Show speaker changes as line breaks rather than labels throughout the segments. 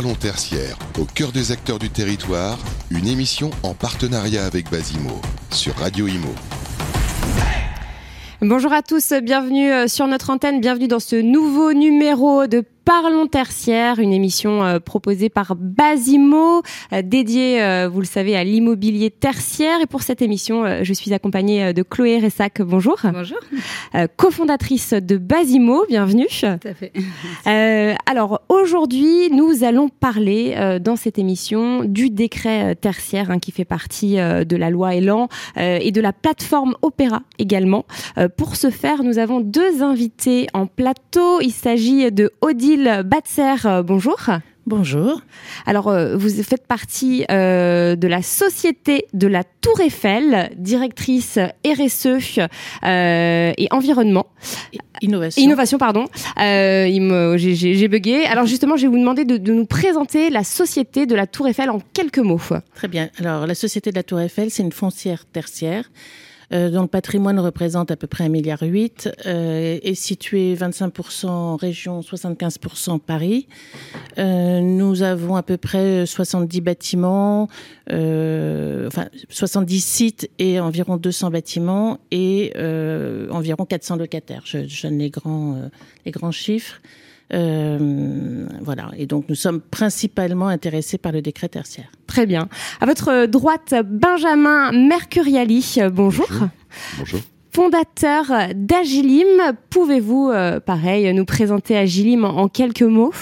Parlons tertiaire, au cœur des acteurs du territoire, une émission en partenariat avec Basimo, sur Radio Imo.
Bonjour à tous, bienvenue euh, sur notre antenne, bienvenue dans ce nouveau numéro de Parlons tertiaire, une émission euh, proposée par Basimo, euh, dédiée, euh, vous le savez, à l'immobilier tertiaire. Et pour cette émission, je suis accompagnée de Chloé Ressac. Bonjour.
Bonjour.
cofondatrice de Basimo, bienvenue.
Tout à fait.
alors aujourd'hui, nous allons parler dans cette émission du décret tertiaire hein, qui fait partie de la loi Elan et de la plateforme Opéra également. pour ce faire, nous avons deux invités en plateau. Il s'agit de Odile Batzer, euh, bonjour.
Bonjour.
Alors, euh, vous faites partie euh, de la Société de la Tour Eiffel, directrice RSE et environnement.
Innovation.
Innovation, pardon. J'ai bugué. Alors, justement, je vais vous demander de, de, nous présenter la Société de la Tour Eiffel en quelques mots. Très
bien. Alors, la Société de la Tour Eiffel, c'est une foncière tertiaire euh, dont le patrimoine représente à peu près 1,8 milliard, euh, est situé 25% en région, 75% Paris. Euh, nous avons à peu près 70 bâtiments, euh, enfin 70 sites et environ 200 bâtiments et euh, environ 400 locataires. Je, je donne les grands, euh, les grands chiffres. Euh, voilà. Et donc, nous sommes principalement intéressés par le décret tertiaire.
Très bien. À votre droite, Benjamin Mercuriali. Bonjour.
Bonjour.
Fondateur d'Agilim, pouvez-vous, euh, pareil, nous présenter Agilim en, quelques mots?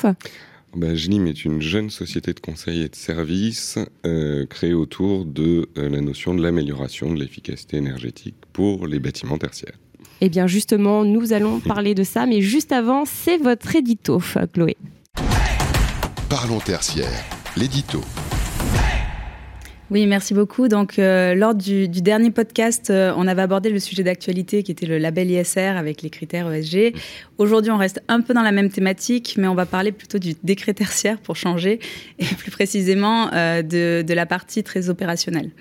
Ben, Agilim est une jeune société de conseil et de services euh, créée autour de la notion de l'amélioration de l'efficacité énergétique pour les bâtiments tertiaires.
Eh bien justement, nous allons parler de ça, mais juste avant, c'est votre édito, Chloé.
Parlons tertiaire, l'édito.
Oui, merci beaucoup. Donc, euh, lors du, dernier podcast, euh, on avait abordé le sujet d'actualité qui était le label ISR avec les critères ESG. Aujourd'hui, on reste un peu dans la même thématique, mais on va parler plutôt du décret tertiaire pour changer, et plus précisément euh, de, de, la partie très opérationnelle.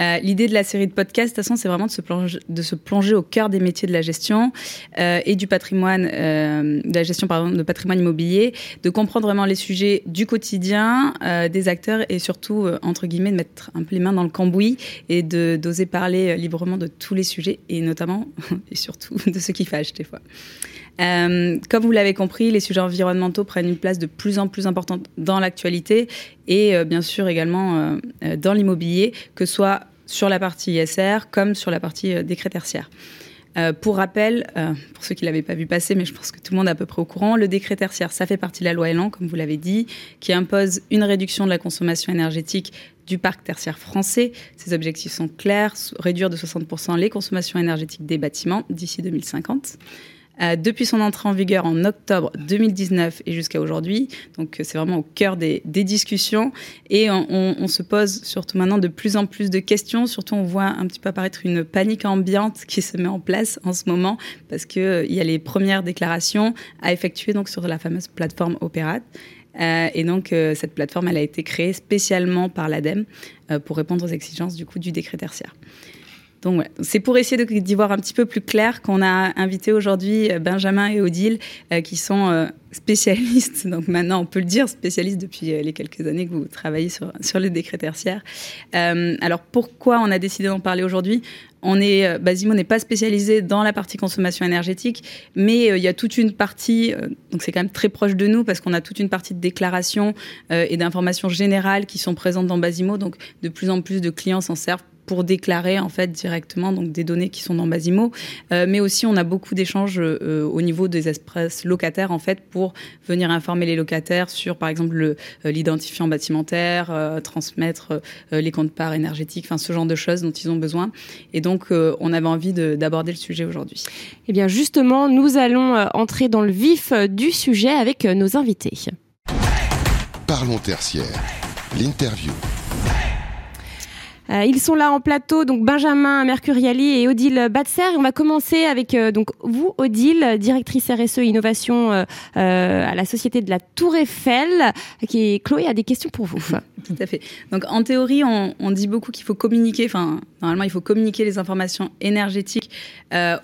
Euh, l'idée de la série de podcasts, de toute façon, c'est vraiment de se, plonger, au cœur des métiers de la gestion euh, et du patrimoine, euh, de la gestion pardon, de patrimoine immobilier, de comprendre vraiment les sujets du quotidien des acteurs et surtout, entre guillemets, de mettre un peu les mains dans le cambouis et d'oser parler librement de tous les sujets et notamment et surtout de ceux qui fâchent des fois. Euh, comme vous l'avez compris, les sujets environnementaux prennent une place de plus en plus importante dans l'actualité et euh, bien sûr également euh, dans l'immobilier, que ce soit sur la partie ISR comme sur la partie décret tertiaire. pour rappel, pour ceux qui l'avaient pas vu passer, mais je pense que tout le monde est à peu près au courant, le décret tertiaire, ça fait partie de la loi Elan, comme vous l'avez dit, qui impose une réduction de la consommation énergétique du parc tertiaire français. Ces objectifs sont clairs, réduire de 60% les consommations énergétiques des bâtiments d'ici 2050. Euh, depuis son entrée en vigueur en octobre 2019 et jusqu'à aujourd'hui. Donc euh, c'est vraiment au cœur des, discussions et on, se pose surtout maintenant de plus en plus de questions. Surtout on voit un petit peu apparaître une panique ambiante qui se met en place en ce moment parce que euh, y a les premières déclarations à effectuer donc sur la fameuse plateforme Opérat. Euh, et donc, cette plateforme, elle a été créée spécialement par l'ADEME pour répondre aux exigences du coup du décret tertiaire. Donc c'est pour essayer d'y voir un petit peu plus clair qu'on a invité aujourd'hui euh, Benjamin et Odile, euh, qui sont euh, spécialistes, donc maintenant on peut le dire, spécialistes depuis les quelques années que vous travaillez sur, sur les décrets tertiaires. alors pourquoi on a décidé d'en parler aujourd'hui? On est, Basimo n'est pas spécialisé dans la partie consommation énergétique, mais il y a toute une partie, donc c'est quand même très proche de nous parce qu'on a toute une partie de déclarations et d'informations générales qui sont présentes dans Basimo. Donc de plus en plus de clients s'en servent pour déclarer en fait directement donc des données qui sont dans Basimo, euh, mais aussi on a beaucoup d'échanges euh, au niveau des espaces locataires en fait pour venir informer les locataires sur par exemple euh, l'identifiant bâtimentaire, transmettre les comptes parts énergétiques, enfin ce genre de choses dont ils ont besoin. Et donc on avait envie d'aborder le sujet aujourd'hui.
Eh bien justement, nous allons entrer dans le vif du sujet avec nos invités.
Parlons tertiaire, l'interview.
Euh, ils sont là en plateau, donc Benjamin Mercuriali et Odile Batser. On va commencer avec euh, donc vous, Odile, directrice RSE Innovation euh, à la Société de la Tour Eiffel. Qui Chloé a des questions pour vous.
Tout à fait. Donc en théorie, on, on dit beaucoup qu'il faut communiquer. Enfin, normalement, il faut communiquer les informations énergétiques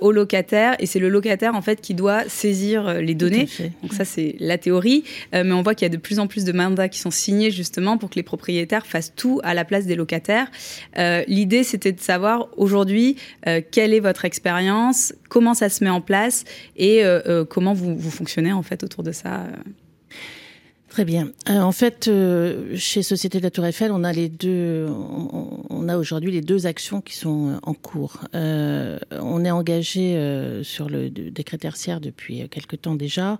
aux locataires, et c'est le locataire en fait qui doit saisir les données. Donc ça, c'est la théorie. mais on voit qu'il y a de plus en plus de mandats qui sont signés justement pour que les propriétaires fassent tout à la place des locataires. Euh, l'idée, c'était de savoir aujourd'hui euh, quelle est votre expérience, comment ça se met en place et euh, comment vous, vous, fonctionnez en fait autour de ça.
Très bien. en fait, chez Société de la Tour Eiffel, on a les deux, on, a aujourd'hui les deux actions qui sont en cours. on est engagé sur le décret tertiaire depuis quelque temps déjà.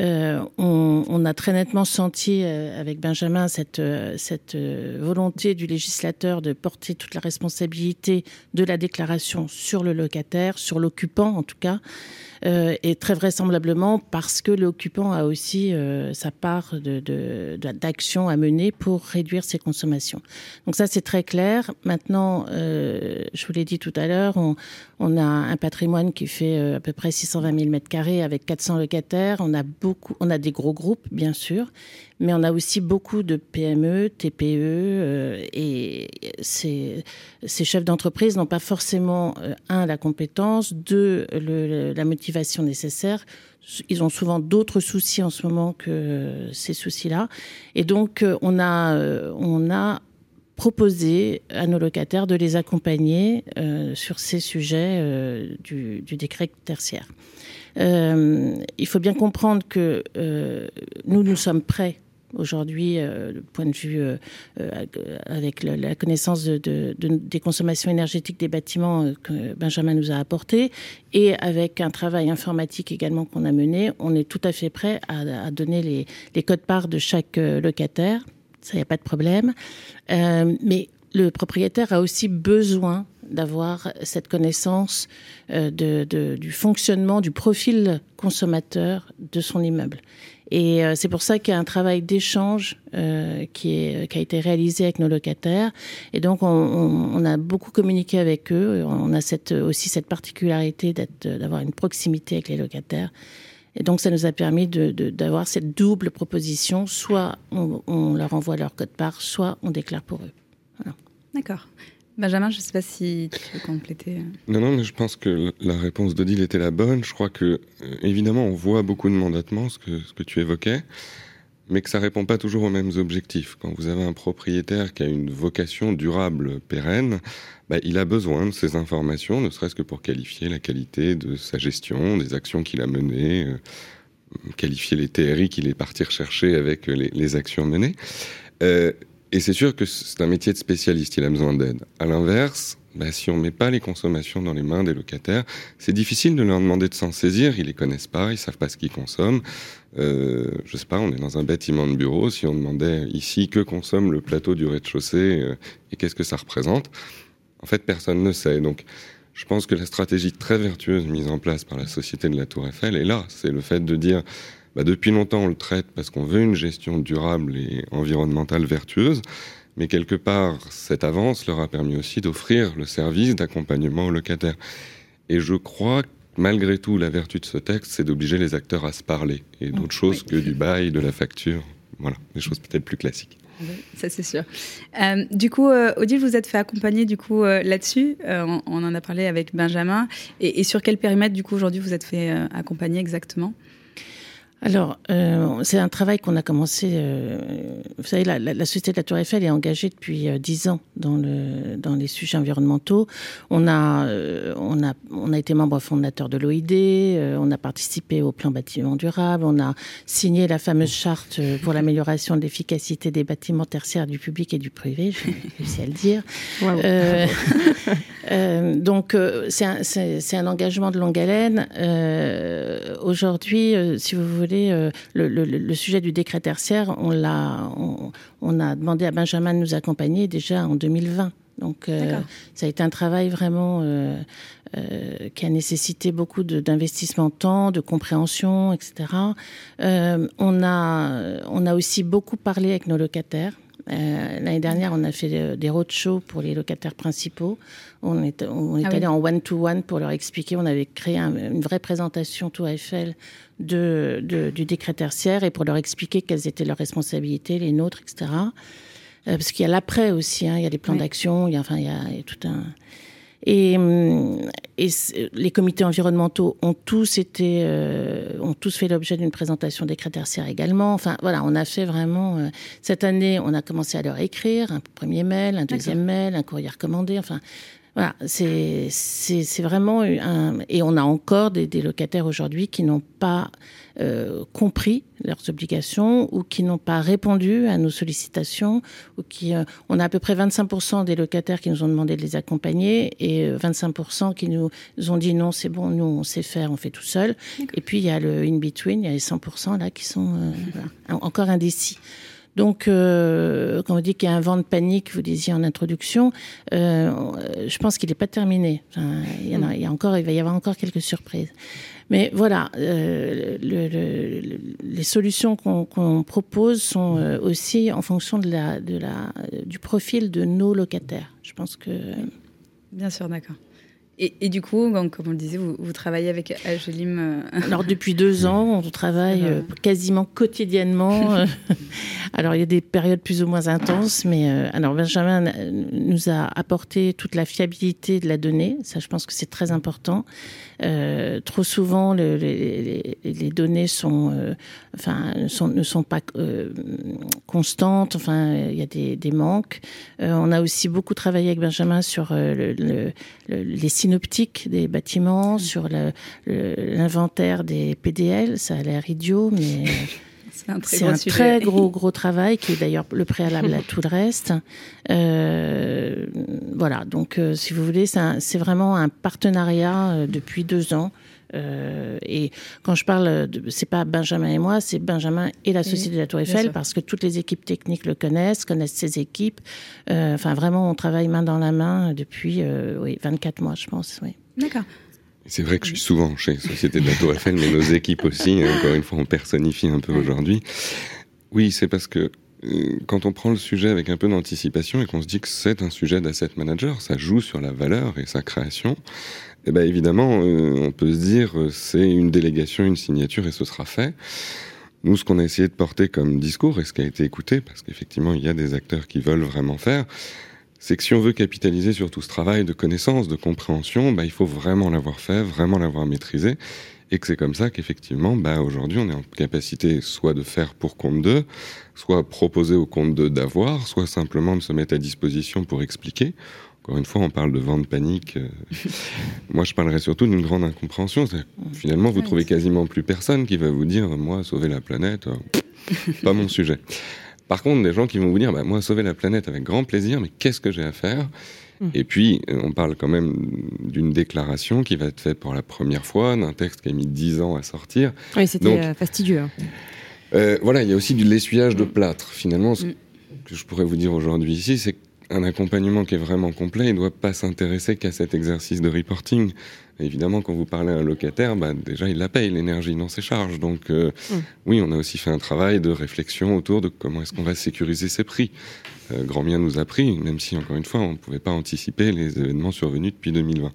Euh, on, a très nettement senti euh, avec Benjamin cette, euh, volonté du législateur de porter toute la responsabilité de la déclaration sur le locataire, sur l'occupant en tout cas, et très vraisemblablement parce que l'occupant a aussi sa part d'action à mener pour réduire ses consommations. Donc ça, c'est très clair. Maintenant, je vous l'ai dit tout à l'heure, on, a un patrimoine qui fait à peu près 620 000 mètres carrés avec 400 locataires. On a des gros groupes, bien sûr, mais on a aussi beaucoup de PME, TPE, euh, et ces, chefs d'entreprise n'ont pas forcément, euh, un, la compétence, deux, la motivation nécessaire. Ils ont souvent d'autres soucis en ce moment que ces soucis-là. Et donc, euh, on a, on a proposé à nos locataires de les accompagner euh, sur ces sujets euh, du, décret tertiaire. Euh, il faut bien comprendre que nous, nous sommes prêts aujourd'hui, point de vue avec la connaissance de, de, des consommations énergétiques des bâtiments que Benjamin nous a apporté, et avec un travail informatique également qu'on a mené, on est tout à fait prêt à, donner les, les codes parts de chaque locataire. Ça, il n'y a pas de problème. mais le propriétaire a aussi besoin d'avoir cette connaissance de, du fonctionnement, du profil consommateur de son immeuble. Et euh, c'est pour ça qu'il y a un travail d'échange euh, qui, a été réalisé avec nos locataires. Et donc, on, on, a beaucoup communiqué avec eux. On a cette, aussi cette particularité d'avoir une proximité avec les locataires. Et donc, ça nous a permis d'avoir de, cette double proposition. Soit on, on, leur envoie leur code part, soit on déclare pour eux.
Voilà. D'accord. Benjamin, je ne sais pas si tu veux compléter.
Non, non, mais je pense que la réponse d'Odile était la bonne. Je crois que, euh, évidemment, on voit beaucoup de mandatements, ce que, ce que tu évoquais, mais que ça répond pas toujours aux mêmes objectifs. Quand vous avez un propriétaire qui a une vocation durable, pérenne, bah, il a besoin de ces informations, ne serait-ce que pour qualifier la qualité de sa gestion, des actions qu'il a menées, euh, qualifier les TRI qu'il est parti rechercher avec les, les actions menées. Euh, et c'est sûr que c'est un métier de spécialiste, il a besoin d'aide. À l'inverse, si on met pas les consommations dans les mains des locataires, c'est difficile de leur demander de s'en saisir. Ils les connaissent pas, ils savent pas ce qu'ils consomment. Euh, je sais pas, on est dans un bâtiment de bureau. Si on demandait ici que consomme le plateau du rez-de-chaussée euh, et qu'est-ce que ça représente, en fait, personne ne sait. Donc, je pense que la stratégie très vertueuse mise en place par la société de la Tour Eiffel est là. C'est le fait de dire bah, depuis longtemps on le traite parce qu'on veut une gestion durable et environnementale vertueuse, mais quelque part cette avance leur a permis aussi d'offrir le service d'accompagnement aux locataires. Et je crois que malgré tout, la vertu de ce texte, c'est d'obliger les acteurs à se parler et d'autres mmh, choses que du bail, de la facture. Voilà, des choses peut-être plus classiques.
Ça c'est sûr. Euh, du coup, euh, Odile, vous êtes fait accompagner du coup euh, là-dessus. On, on, en a parlé avec Benjamin. Et, et sur quel périmètre du coup aujourd'hui vous êtes fait accompagner exactement?
Alors, euh, c'est un travail qu'on a commencé. Euh, vous savez, la, la, la, Société de la Tour Eiffel est engagée depuis euh, dix ans dans, le, dans les sujets environnementaux. On a, euh, on a, on a été membre fondateur de l'OID, euh, on a participé au plan bâtiment durable, on a signé la fameuse charte pour l'amélioration de l'efficacité des bâtiments tertiaires du public et du privé, j'ai réussi à le dire. Wow. donc, c'est un, un, engagement de longue haleine. Aujourd'hui, si vous voulez, euh, le, le, le, sujet du décret tertiaire, on, l'a, on, on, a demandé à Benjamin de nous accompagner déjà en 2020. Donc, euh, ça a été un travail vraiment euh, qui a nécessité beaucoup d'investissement de temps, de compréhension, etc. On, a, on a aussi beaucoup parlé avec nos locataires. L'année dernière, on a fait des roadshows pour les locataires principaux. On est, on est ah allé en one-to-one pour leur expliquer. On avait créé une vraie présentation Tour Eiffel de, du décret tertiaire et pour leur expliquer quelles étaient leurs responsabilités, les nôtres, etc. parce qu'il y a l'après aussi, hein, il y a des plans d'action, il enfin, il y a tout un et, hum, et les comités environnementaux ont tous été, euh, ont tous fait l'objet d'une présentation des critères tertiaires également. Enfin, voilà, on a fait vraiment. Euh, cette année, on a commencé à leur écrire un premier mail, un deuxième mail, un courrier recommandé. Enfin, voilà, c'est vraiment un et on a encore des, des locataires aujourd'hui qui n'ont pas euh, compris leurs obligations ou qui n'ont pas répondu à nos sollicitations ou qui euh, on a à peu près 25% des locataires qui nous ont demandé de les accompagner et 25% euh, qui nous ont dit non c'est bon nous on sait faire on fait tout seul. Et puis il y a le in between il y a les 100% là qui sont voilà, encore indécis. Donc, euh, quand on dit qu'il y a un vent de panique, vous disiez en introduction, euh, je pense qu'il n'est pas terminé. il, y a, il, y a encore, il va y avoir encore quelques surprises. Mais voilà, euh, le, les solutions qu'on propose sont aussi en fonction de la, du profil de nos locataires. Je pense que.
Bien sûr, d'accord. Et, du coup, comme on le disait, vous, travaillez avec Agelim euh,
Alors depuis deux ans, on travaille euh, quasiment quotidiennement. Euh, alors il y a des périodes plus ou moins intenses, mais alors Benjamin nous a apporté toute la fiabilité de la donnée. Ça, je pense que c'est très important. Euh, trop souvent, le, les, les, données sont, euh, enfin, sont, ne sont pas euh, constantes. Enfin, il y a des, des manques. on a aussi beaucoup travaillé avec Benjamin sur le, les synoptiques des bâtiments, sur l'inventaire des PDL. Ça a l'air idiot, mais
C'est un
très, gros, gros, travail qui est d'ailleurs le préalable à tout le reste. Euh, voilà, donc euh, si vous voulez, c'est vraiment un partenariat euh, depuis deux ans. Et quand je parle, c'est pas Benjamin et moi, c'est Benjamin et la Société de la Tour Eiffel, parce que toutes les équipes techniques le connaissent, connaissent ses équipes. Enfin, vraiment, on travaille main dans la main depuis oui, 24 mois, je pense. Oui.
D'accord.
C'est vrai que je suis souvent chez Société de la Tour Eiffel, mais nos équipes aussi. Hein, encore une fois, on personnifie un peu aujourd'hui. Oui, c'est parce que euh, quand on prend le sujet avec un peu d'anticipation et qu'on se dit que c'est un sujet d'asset manager, ça joue sur la valeur et sa création, eh ben évidemment, euh, on peut se dire euh, c'est une délégation, une signature et ce sera fait. Nous, ce qu'on a essayé de porter comme discours et ce qui a été écouté, parce qu'effectivement, il y a des acteurs qui veulent vraiment faire, c'est que si on veut capitaliser sur tout ce travail de connaissance, de compréhension, bah, il faut vraiment l'avoir fait, vraiment l'avoir maîtrisé. Et que c'est comme ça qu'effectivement, bah, aujourd'hui, on est en capacité soit de faire pour compte d'eux, soit proposer au compte d'eux d'avoir, soit simplement de se mettre à disposition pour expliquer. Encore une fois, on parle de vente panique. Euh, moi, je parlerais surtout d'une grande incompréhension. Finalement, vous trouvez quasiment plus personne qui va vous dire, moi, sauver la planète, euh, pas mon sujet. Par contre, des gens qui vont vous dire, bah, moi, sauver la planète avec grand plaisir, mais qu'est-ce que j'ai à faire? Mmh. Et puis, euh, on parle quand même d'une déclaration qui va être faite pour la première fois, d'un texte qui a mis dix ans à sortir.
Oui, c'était euh, fastidieux. Hein.
Euh, voilà, il y a aussi du lessuyage de plâtre. Finalement, ce mmh. que je pourrais vous dire aujourd'hui ici, c'est qu'un accompagnement qui est vraiment complet, il ne doit pas s'intéresser qu'à cet exercice de reporting évidemment, quand vous parlez à un locataire, bah, déjà, il la paye, l'énergie dans ses charges. Donc, euh, mm. oui, on a aussi fait un travail de réflexion autour de comment est-ce qu'on va sécuriser ses prix. Euh, grand bien nous a pris, même si, encore une fois, on ne pouvait pas anticiper les événements survenus depuis 2020.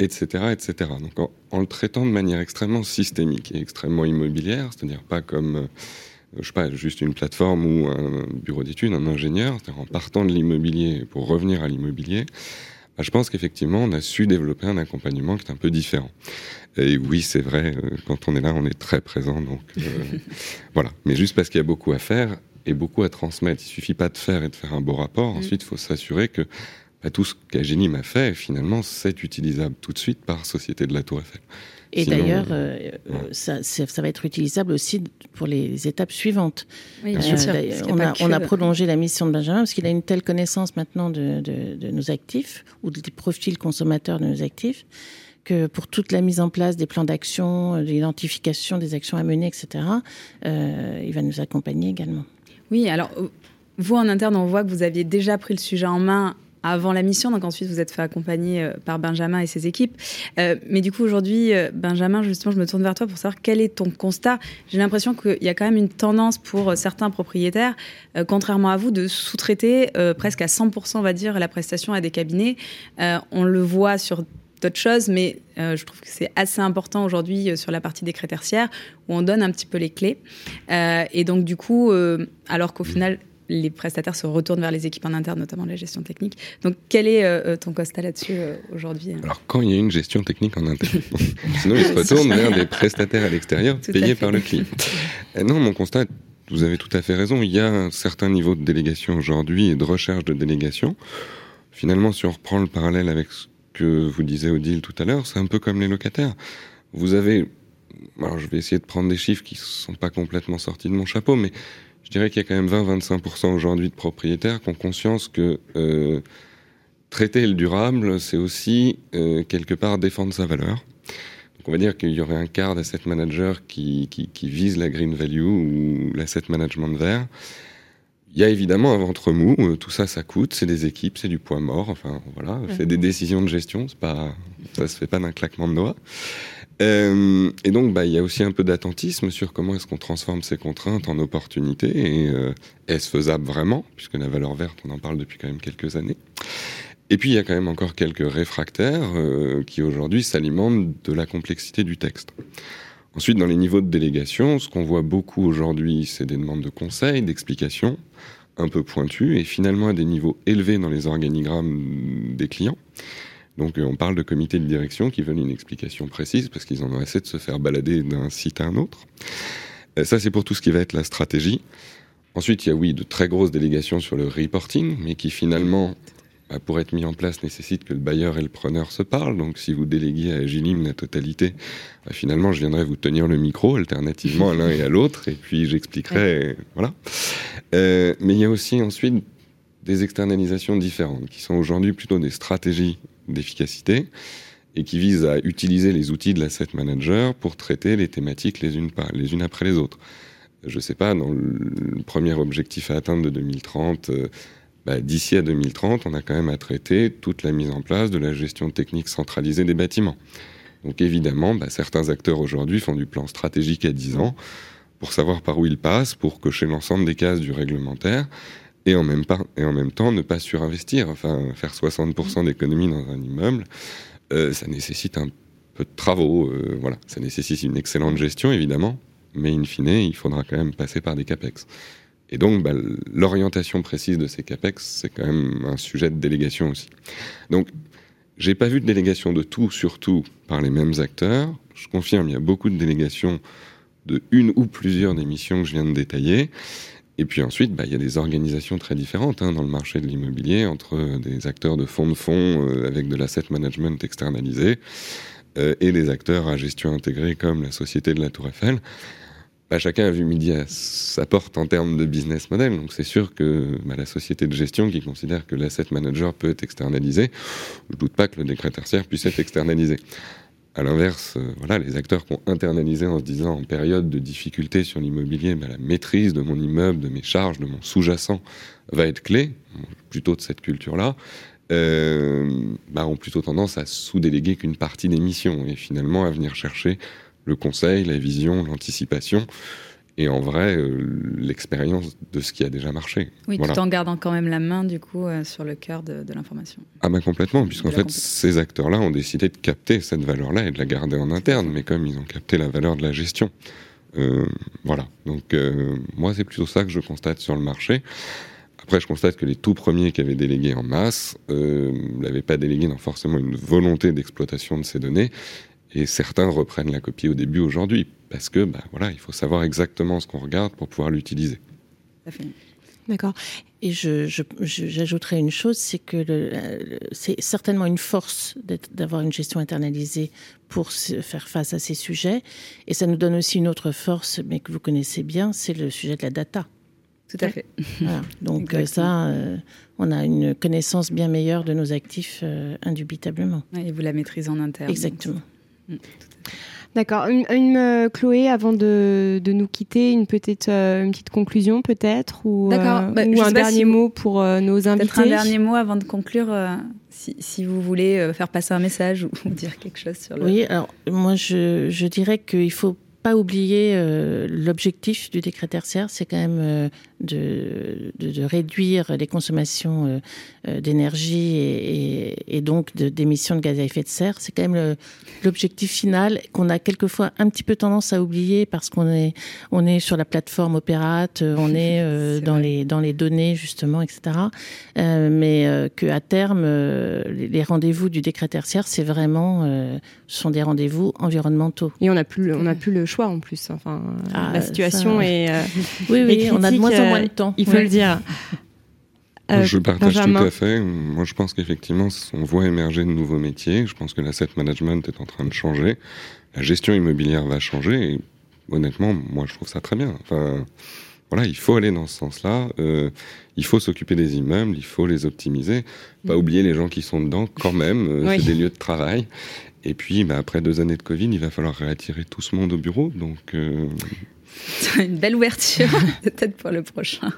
etc., etc. Donc, en, le traitant de manière extrêmement systémique et extrêmement immobilière, c'est-à-dire pas comme, euh, je sais pas, juste une plateforme ou un bureau d'études, un ingénieur, en partant de l'immobilier pour revenir à l'immobilier, bah, je pense qu'effectivement, on a su développer un accompagnement qui est un peu différent. Et oui, c'est vrai, euh, quand on est là, on est très présent. Donc euh, voilà. Mais juste parce qu'il y a beaucoup à faire et beaucoup à transmettre. Il suffit pas de faire et de faire un beau rapport. Mm. Ensuite, il faut s'assurer que bah, tout ce qu'Agini m'a fait, finalement, c'est utilisable tout de suite par Société de la Tour Eiffel.
Et d'ailleurs, euh, euh, ça, ça, va être utilisable aussi pour les étapes suivantes.
Oui, bien sûr.
On a, on a, prolongé la mission de Benjamin parce qu'il a une telle connaissance maintenant de, de, de, nos actifs ou des profils consommateurs de nos actifs que pour toute la mise en place des plans d'action, l'identification des actions à mener, etc., euh, il va nous accompagner également.
Oui, alors vous en interne, on voit que vous aviez déjà pris le sujet en main avant la mission. Donc ensuite, vous êtes fait accompagner par Benjamin et ses équipes. mais du coup, aujourd'hui, Benjamin, justement, je me tourne vers toi pour savoir quel est ton constat. J'ai l'impression qu'il y a quand même une tendance pour certains propriétaires, contrairement à vous, de sous-traiter presque à 100%, on va dire, la prestation à des cabinets. on le voit sur d'autres choses, mais euh, je trouve que c'est assez important aujourd'hui euh, sur la partie des tertiaires où on donne un petit peu les clés. Euh, et donc, du coup, alors qu'au final, les prestataires se retournent vers les équipes en interne, notamment la gestion technique. Donc, quel est ton constat là-dessus aujourd'hui
Alors, quand il y a une gestion technique en interne, sinon ils se retournent vers des prestataires à l'extérieur payés par le client. non, mon constat, vous avez tout à fait raison. Il y a un certain niveau de délégation aujourd'hui et de recherche de délégation. Finalement, si on reprend le parallèle avec ce que vous disiez Odile tout à l'heure, c'est un peu comme les locataires. Vous avez, alors je vais essayer de prendre des chiffres qui ne sont pas complètement sortis de mon chapeau, mais je dirais qu'il y a quand même 20-25% aujourd'hui de propriétaires qui ont conscience que euh, traiter le durable, c'est aussi euh, quelque part défendre sa valeur. Donc on va dire qu'il y aurait un quart d'asset manager qui, qui, qui vise la green value ou l'asset management vert. Il y a évidemment un ventre mou, euh, tout ça, ça coûte, c'est des équipes, c'est du poids mort, enfin voilà, c'est des décisions de gestion, pas, ça se fait pas d'un claquement de doigts. Euh, et donc, bah, il y a aussi un peu d'attentisme sur comment est-ce qu'on transforme ces contraintes en opportunités et euh, est-ce faisable vraiment, puisque la valeur verte, on en parle depuis quand même quelques années. Et puis, il y a quand même encore quelques réfractaires qui aujourd'hui s'alimentent de la complexité du texte. Ensuite, dans les niveaux de délégation, ce qu'on voit beaucoup aujourd'hui, c'est des demandes de conseils, d'explications, un peu pointues, et finalement à des niveaux élevés dans les organigrammes des clients. Donc euh, on parle de comités de direction qui veulent une explication précise parce qu'ils en ont assez de se faire balader d'un site à un autre. Euh, ça, c'est pour tout ce qui va être la stratégie. Ensuite, il y a oui de très grosses délégations sur le reporting, mais qui finalement bah, pour être mis en place nécessite que le bailleur et le preneur se parlent. Donc si vous déléguez à Agilim la totalité, bah, finalement je viendrai vous tenir le micro alternativement à l'un et à l'autre et puis j'expliquerai. Voilà. Euh, mais il y a aussi ensuite des externalisations différentes qui sont aujourd'hui plutôt des stratégies d'efficacité et qui visent à utiliser les outils de l'asset manager pour traiter les thématiques les unes, les unes après les autres. Je ne sais pas, dans le premier objectif à atteindre de 2030, bah, d'ici à 2030, on a quand même à traiter toute la mise en place de la gestion technique centralisée des bâtiments. Donc évidemment, bah, certains acteurs aujourd'hui font du plan stratégique à 10 ans pour savoir par où ils passent, pour cocher l'ensemble des cases du réglementaire, et en même, et en même temps ne pas surinvestir. Enfin, faire 60% d'économie dans un immeuble, euh, ça nécessite un peu de travaux. Euh, voilà, ça nécessite une excellente gestion évidemment, mais in fine, il faudra quand même passer par des capex. Et donc, bah, l'orientation précise de ces CAPEX, c'est quand même un sujet de délégation aussi. Donc, j'ai pas vu de délégation de tout, surtout par les mêmes acteurs. Je confirme, il y a beaucoup de délégations de une ou plusieurs des missions que je viens de détailler. Et puis ensuite, bah, il y a des organisations très différentes hein, dans le marché de l'immobilier, entre des acteurs de fonds de fonds euh, avec de l'asset management externalisé euh, et des acteurs à gestion intégrée comme la Société de la Tour Eiffel. Bah, chacun a vu midi à sa porte en termes de business model. Donc c'est sûr que bah, la société de gestion qui considère que l'asset manager peut être externalisé, je ne doute pas que le décret tertiaire puisse être externalisé. À l'inverse, euh, voilà, les acteurs qui ont internalisé en se disant en période de difficulté sur l'immobilier, bah, la maîtrise de mon immeuble, de mes charges, de mon sous-jacent va être clé, plutôt de cette culture-là, euh, ont plutôt tendance à sous-déléguer qu'une partie des missions et finalement à venir chercher le conseil, la vision, l'anticipation et en vrai euh, l'expérience de ce qui a déjà marché.
Oui, tout en gardant quand même la main du coup euh, sur le cœur de, l'information.
Ah ben complètement, puisqu'en fait ces acteurs-là ont décidé de capter cette valeur-là et de la garder en interne, mais comme ils ont capté la valeur de la gestion. Euh, voilà, donc moi c'est plutôt ça que je constate sur le marché. Après, je constate que les tout premiers qui avaient délégué en masse ne l'avaient pas délégué dans forcément une volonté d'exploitation de ces données, et certains reprennent la copie au début aujourd'hui, parce que bah, voilà, il faut savoir exactement ce qu'on regarde pour pouvoir l'utiliser.
D'accord.
Et j'ajouterais une chose, c'est que c'est certainement une force d'avoir une gestion internalisée pour faire face à ces sujets. Et ça nous donne aussi une autre force, mais que vous connaissez bien, c'est le sujet de la data.
Tout à fait.
Donc euh, ça, euh, on a une connaissance bien meilleure de nos actifs, euh, indubitablement.
et vous la maîtrisez en interne.
Exactement.
D'accord. Une, euh, Chloé, avant de, de, nous quitter, une petite, euh, une petite conclusion peut-être ou,
bah,
ou un dernier mot pour nos invités.
un dernier mot avant de conclure. Si, si, vous voulez faire passer un message ou dire quelque chose sur le.
Oui, alors moi je, je dirais qu'il faut pas oublier euh, l'objectif du décret tertiaire, c'est quand même euh, de, de, de, réduire les consommations euh, euh d'énergie et, et, et, donc d'émissions de, gaz à effet de serre. C'est quand même l'objectif final qu'on a quelquefois un petit peu tendance à oublier parce qu'on est, on est sur la plateforme Opérate, on est, est dans, les, dans les données justement, etc. mais que à terme, les rendez-vous du décret tertiaire, c'est vraiment, ce sont des rendez-vous environnementaux.
Et on n'a plus, on a plus le choix en plus. Enfin, ah, la situation ça... est. Euh,
oui, oui, on a de moins en moins de temps.
Il faut ouais. le dire.
Euh, je partage Benjamin. tout à fait. Moi, je pense qu'effectivement, on voit émerger de nouveaux métiers. Je pense que l'asset management est en train de changer. La gestion immobilière va changer. Et honnêtement, moi, je trouve ça très bien. Enfin, voilà, il faut aller dans ce sens-là. Euh, il faut s'occuper des immeubles, il faut les optimiser. Pas oublier les gens qui sont dedans quand même. Euh, oui. C'est des lieux de travail. Et puis, bah, après deux années de Covid, il va falloir réattirer tout ce monde au bureau. Donc, euh...
une belle ouverture, peut-être pour le prochain.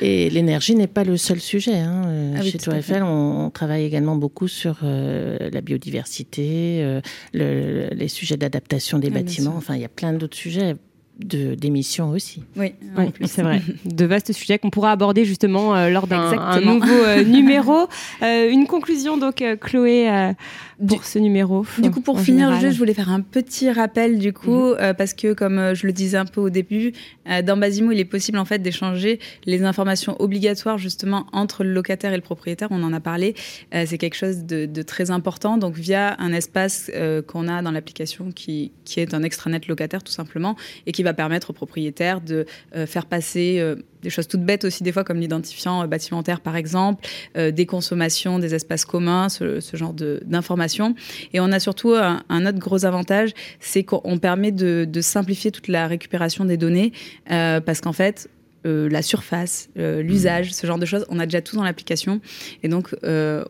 Et l'énergie n'est pas le seul sujet. Hein. Ah oui, Chez Tour Eiffel, on, on, travaille également beaucoup sur euh, la biodiversité, euh, le, les sujets d'adaptation des ah, bâtiments. Enfin, il y a plein d'autres sujets d'émissions aussi.
Oui,
oui c'est vrai. De vastes sujets qu'on pourra aborder justement euh, lors d'un nouveau euh, numéro. Euh, une conclusion donc, Chloé, euh, pour
du,
ce numéro.
Du coup, pour finir, juste, je voulais faire un petit rappel du coup, -hmm. parce que comme je le disais un peu au début, dans Basimo, il est possible en fait d'échanger les informations obligatoires justement entre le locataire et le propriétaire. On en a parlé. c'est quelque chose de, de, très important. Donc via un espace qu'on a dans l'application qui, qui est un extranet locataire tout simplement et qui va permettre aux propriétaires de euh, faire passer euh, des choses toutes bêtes aussi des fois comme l'identifiant euh, bâtimentaire par exemple, des consommations, des espaces communs, ce, ce genre d'informations. Et on a surtout un, autre gros avantage, c'est qu'on permet de, simplifier toute la récupération des données parce qu'en fait, la surface, l'usage, ce genre de choses, on a déjà tout dans l'application. Et donc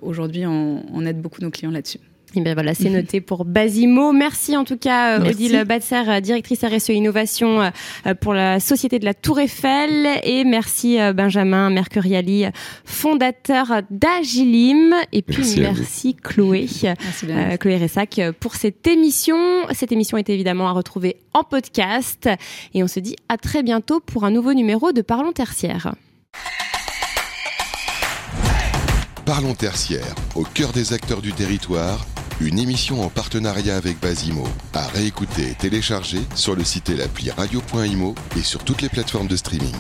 aujourd'hui, on aide beaucoup nos clients là-dessus.
Et ben voilà, c'est noté pour Basimo. Merci en tout cas Merci. Odile Batser, directrice RSE Innovation euh, pour la Société de la Tour Eiffel. Et merci euh, Benjamin Mercuriali, fondateur d'Agilim. Et puis merci, merci Chloé,
merci
euh, Chloé Ressac pour cette émission. Cette émission est évidemment à retrouver en podcast. Et on se dit à très bientôt pour un nouveau numéro de Parlons Tertiaire.
Parlons Tertiaire, au cœur des acteurs du territoire une émission en partenariat avec Basimo, à réécouter et télécharger sur le site et l'appli radio.imo et sur toutes les plateformes de streaming.